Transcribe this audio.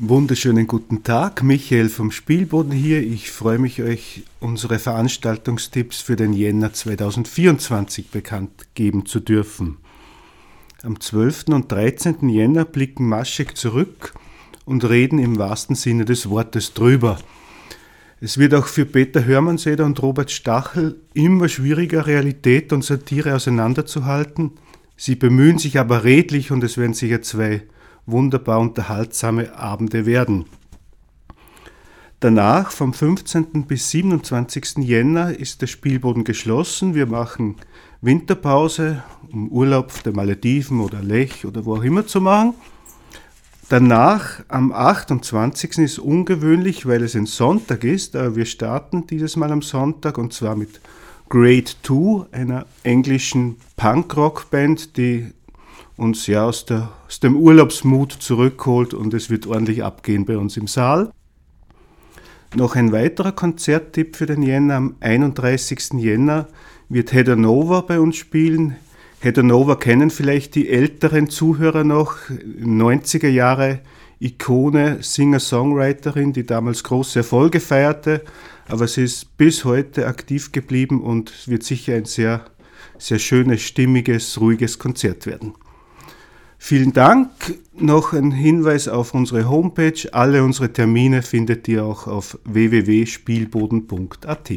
Wunderschönen guten Tag, Michael vom Spielboden hier. Ich freue mich, euch unsere Veranstaltungstipps für den Jänner 2024 bekannt geben zu dürfen. Am 12. und 13. Jänner blicken Maschek zurück und reden im wahrsten Sinne des Wortes drüber. Es wird auch für Peter Hörmannseder und Robert Stachel immer schwieriger, Realität und Satire auseinanderzuhalten. Sie bemühen sich aber redlich und es werden sicher zwei wunderbar unterhaltsame Abende werden. Danach, vom 15. bis 27. Jänner, ist der Spielboden geschlossen. Wir machen Winterpause, um Urlaub der Malediven oder Lech oder wo auch immer zu machen. Danach, am 28. ist ungewöhnlich, weil es ein Sonntag ist, aber wir starten dieses Mal am Sonntag und zwar mit Grade 2, einer englischen Punkrock-Band, die uns ja aus, der, aus dem Urlaubsmut zurückholt und es wird ordentlich abgehen bei uns im Saal. Noch ein weiterer Konzerttipp für den Jänner. Am 31. Jänner wird Heather Nova bei uns spielen. Heather Nova kennen vielleicht die älteren Zuhörer noch. 90er Jahre Ikone, Singer-Songwriterin, die damals große Erfolge feierte. Aber sie ist bis heute aktiv geblieben und wird sicher ein sehr, sehr schönes, stimmiges, ruhiges Konzert werden. Vielen Dank. Noch ein Hinweis auf unsere Homepage. Alle unsere Termine findet ihr auch auf www.spielboden.at.